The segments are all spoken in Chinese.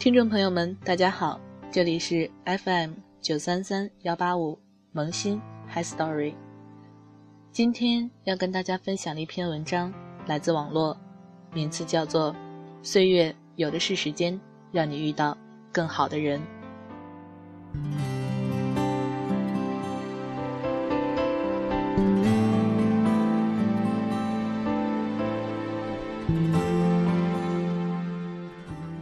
听众朋友们，大家好，这里是 FM 九三三幺八五萌新 Hi Story。今天要跟大家分享的一篇文章，来自网络，名字叫做《岁月有的是时间，让你遇到更好的人》。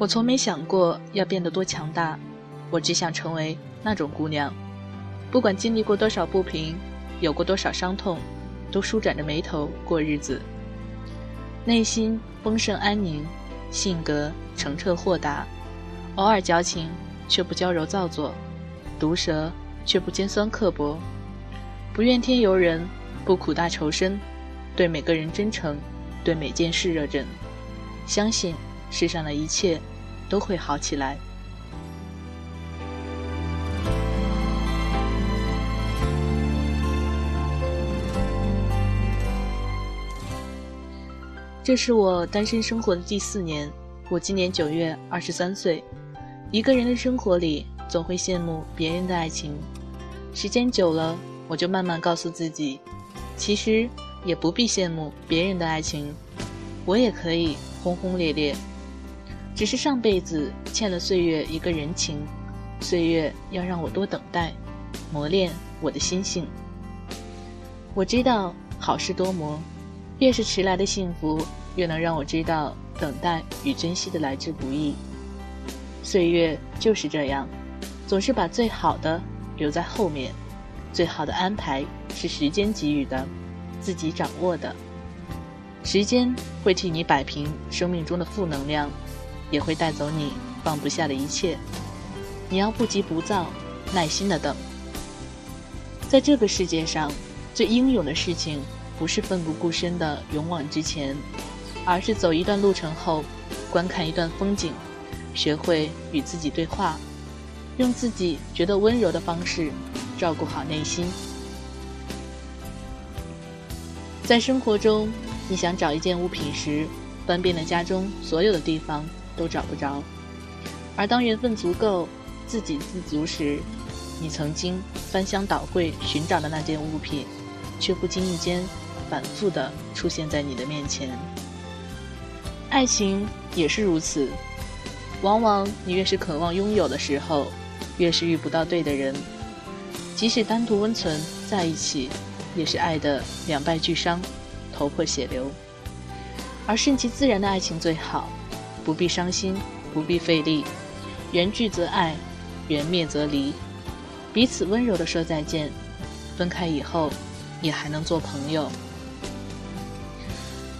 我从没想过要变得多强大，我只想成为那种姑娘，不管经历过多少不平，有过多少伤痛，都舒展着眉头过日子。内心丰盛安宁，性格澄澈豁达，偶尔矫情却不娇柔造作，毒舌却不尖酸刻薄，不怨天尤人，不苦大仇深，对每个人真诚，对每件事热忱，相信世上的一切。都会好起来。这是我单身生活的第四年，我今年九月二十三岁。一个人的生活里，总会羡慕别人的爱情。时间久了，我就慢慢告诉自己，其实也不必羡慕别人的爱情，我也可以轰轰烈烈。只是上辈子欠了岁月一个人情，岁月要让我多等待，磨练我的心性。我知道好事多磨，越是迟来的幸福，越能让我知道等待与珍惜的来之不易。岁月就是这样，总是把最好的留在后面，最好的安排是时间给予的，自己掌握的。时间会替你摆平生命中的负能量。也会带走你放不下的一切，你要不急不躁，耐心的等。在这个世界上，最英勇的事情，不是奋不顾身的勇往直前，而是走一段路程后，观看一段风景，学会与自己对话，用自己觉得温柔的方式，照顾好内心。在生活中，你想找一件物品时，翻遍了家中所有的地方。都找不着，而当缘分足够，自给自足时，你曾经翻箱倒柜寻找的那件物品，却不经意间反复的出现在你的面前。爱情也是如此，往往你越是渴望拥有的时候，越是遇不到对的人。即使单独温存在一起，也是爱的两败俱伤，头破血流。而顺其自然的爱情最好。不必伤心，不必费力，缘聚则爱，缘灭则离，彼此温柔地说再见。分开以后，也还能做朋友。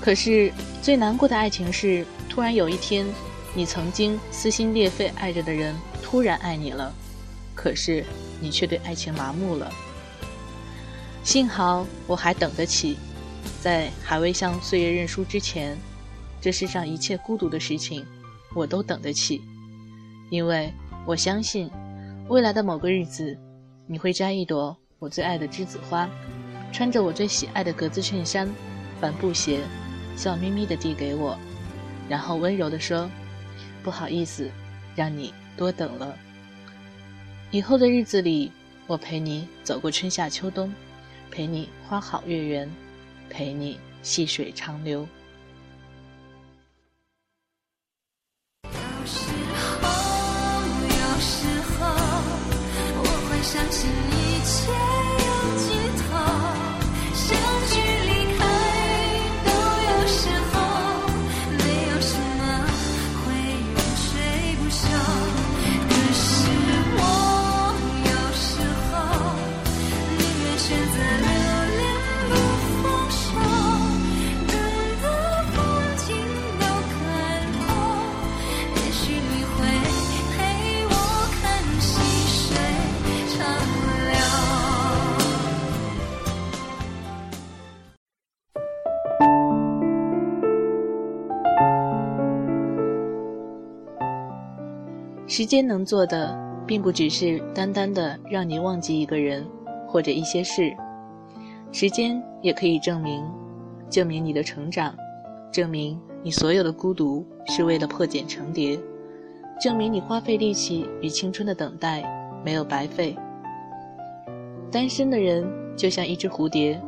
可是最难过的爱情是，突然有一天，你曾经撕心裂肺爱着的人突然爱你了，可是你却对爱情麻木了。幸好我还等得起，在还未向岁月认输之前。这世上一切孤独的事情，我都等得起，因为我相信，未来的某个日子，你会摘一朵我最爱的栀子花，穿着我最喜爱的格子衬衫、帆布鞋，笑眯眯地递给我，然后温柔地说：“不好意思，让你多等了。”以后的日子里，我陪你走过春夏秋冬，陪你花好月圆，陪你细水长流。时间能做的，并不只是单单的让你忘记一个人或者一些事，时间也可以证明，证明你的成长，证明你所有的孤独是为了破茧成蝶，证明你花费力气与青春的等待没有白费。单身的人就像一只蝴蝶，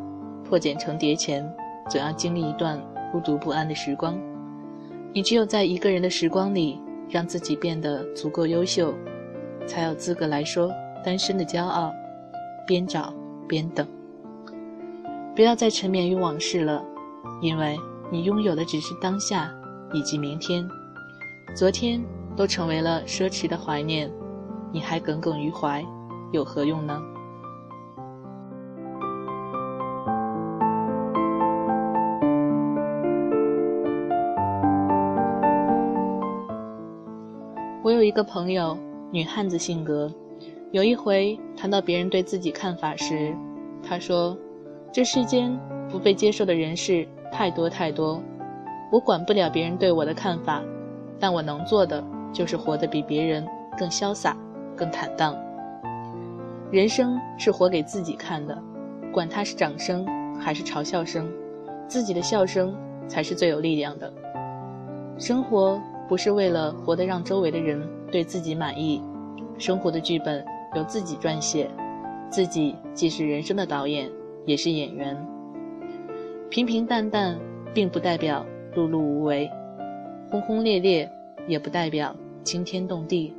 破茧成蝶前，总要经历一段孤独不安的时光。你只有在一个人的时光里，让自己变得足够优秀，才有资格来说单身的骄傲。边找边等，不要再沉湎于往事了，因为你拥有的只是当下以及明天，昨天都成为了奢侈的怀念，你还耿耿于怀，有何用呢？有一个朋友，女汉子性格。有一回谈到别人对自己看法时，他说：“这世间不被接受的人事太多太多，我管不了别人对我的看法，但我能做的就是活得比别人更潇洒、更坦荡。人生是活给自己看的，管他是掌声还是嘲笑声，自己的笑声才是最有力量的。生活。”不是为了活得让周围的人对自己满意，生活的剧本由自己撰写，自己既是人生的导演，也是演员。平平淡淡并不代表碌碌无为，轰轰烈烈也不代表惊天动地。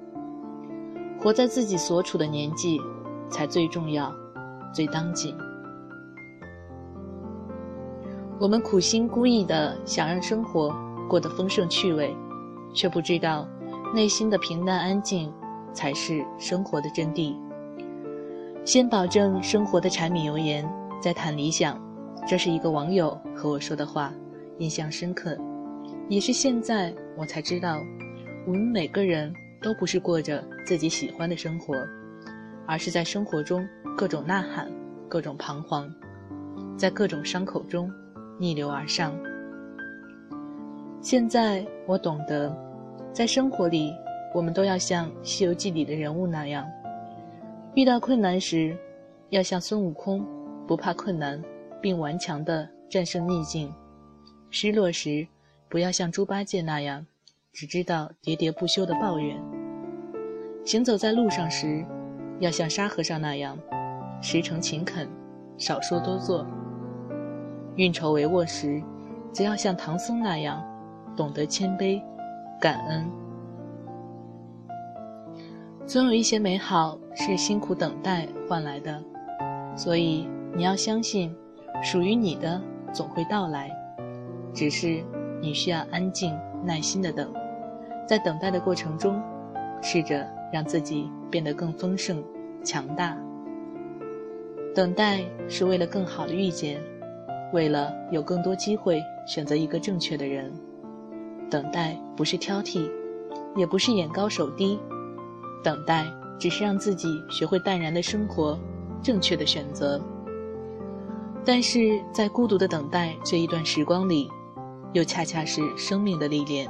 活在自己所处的年纪，才最重要，最当紧。我们苦心孤诣的想让生活过得丰盛趣味。却不知道，内心的平淡安静，才是生活的真谛。先保证生活的柴米油盐，再谈理想。这是一个网友和我说的话，印象深刻。也是现在我才知道，我们每个人都不是过着自己喜欢的生活，而是在生活中各种呐喊，各种彷徨，在各种伤口中逆流而上。现在我懂得，在生活里，我们都要像《西游记》里的人物那样，遇到困难时，要像孙悟空，不怕困难，并顽强地战胜逆境；失落时，不要像猪八戒那样，只知道喋喋不休的抱怨；行走在路上时，要像沙和尚那样，实诚勤恳，少说多做；运筹帷幄时，则要像唐僧那样。懂得谦卑、感恩，总有一些美好是辛苦等待换来的，所以你要相信，属于你的总会到来，只是你需要安静、耐心的等，在等待的过程中，试着让自己变得更丰盛、强大。等待是为了更好的遇见，为了有更多机会选择一个正确的人。等待不是挑剔，也不是眼高手低，等待只是让自己学会淡然的生活，正确的选择。但是在孤独的等待这一段时光里，又恰恰是生命的历练。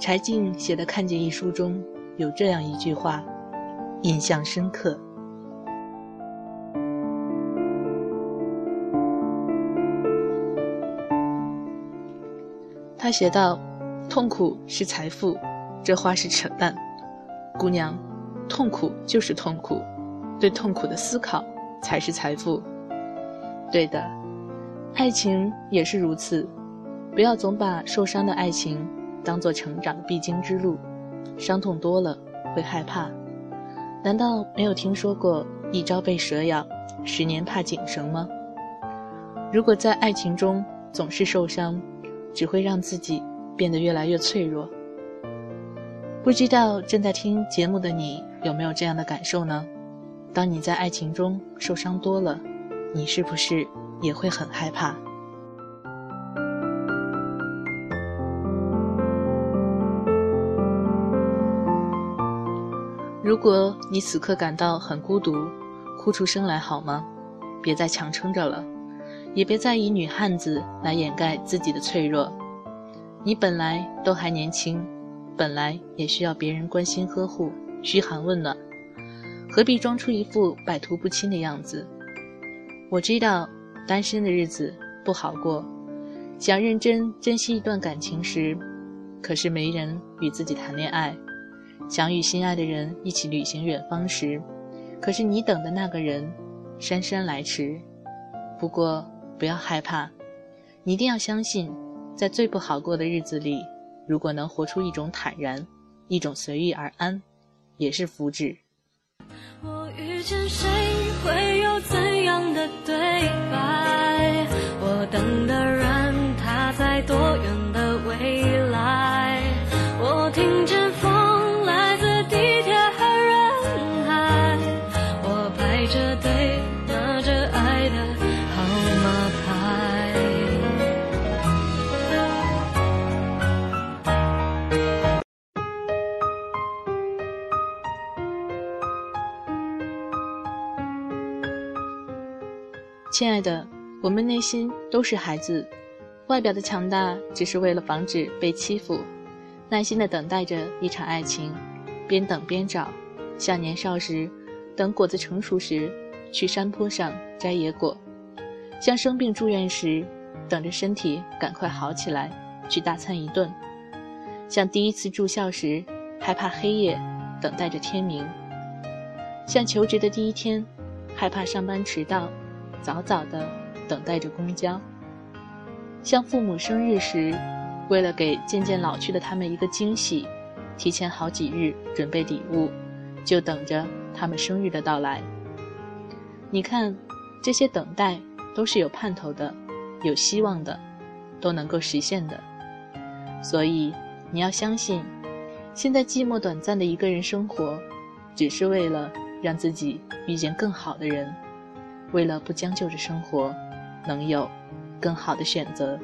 柴静写的《看见》一书中有这样一句话，印象深刻。他写道：“痛苦是财富，这话是扯淡。姑娘，痛苦就是痛苦，对痛苦的思考才是财富。对的，爱情也是如此。不要总把受伤的爱情当做成长的必经之路，伤痛多了会害怕。难道没有听说过一朝被蛇咬，十年怕井绳吗？如果在爱情中总是受伤，”只会让自己变得越来越脆弱。不知道正在听节目的你有没有这样的感受呢？当你在爱情中受伤多了，你是不是也会很害怕？如果你此刻感到很孤独，哭出声来好吗？别再强撑着了。也别再以女汉子来掩盖自己的脆弱，你本来都还年轻，本来也需要别人关心呵护、嘘寒问暖，何必装出一副百毒不侵的样子？我知道单身的日子不好过，想认真珍惜一段感情时，可是没人与自己谈恋爱；想与心爱的人一起旅行远方时，可是你等的那个人姗姗来迟。不过不要害怕，你一定要相信，在最不好过的日子里，如果能活出一种坦然，一种随遇而安，也是福祉。我遇见谁会有怎样的对白？我等的人他在多远的未来？我听见风来自地铁和人海，我排着队拿着爱的亲爱的。我们内心都是孩子，外表的强大只是为了防止被欺负，耐心的等待着一场爱情，边等边找，像年少时等果子成熟时去山坡上摘野果，像生病住院时等着身体赶快好起来去大餐一顿，像第一次住校时害怕黑夜等待着天明，像求职的第一天害怕上班迟到，早早的。等待着公交，像父母生日时，为了给渐渐老去的他们一个惊喜，提前好几日准备礼物，就等着他们生日的到来。你看，这些等待都是有盼头的，有希望的，都能够实现的。所以你要相信，现在寂寞短暂的一个人生活，只是为了让自己遇见更好的人，为了不将就着生活。能有更好的选择。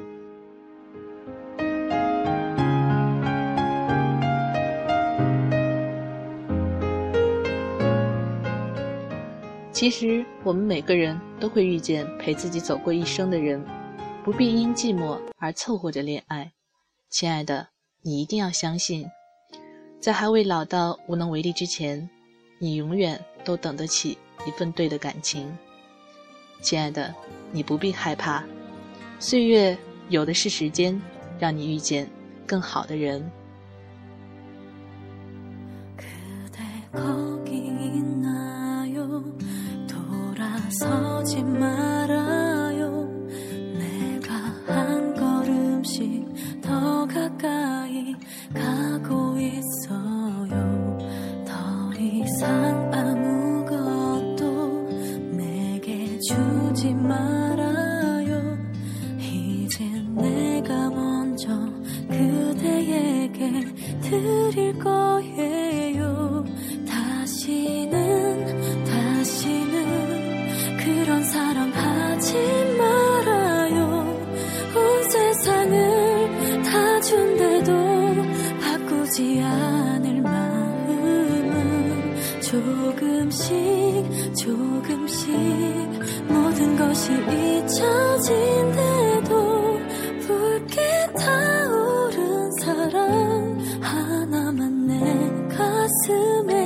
其实，我们每个人都会遇见陪自己走过一生的人，不必因寂寞而凑合着恋爱。亲爱的，你一定要相信，在还未老到无能为力之前，你永远都等得起一份对的感情。亲爱的。你不必害怕，岁月有的是时间，让你遇见更好的人。 오지 않을 마음은 조금씩 조금씩 모든 것이 잊혀진대도 붉게 타오른 사랑 하나만 내 가슴에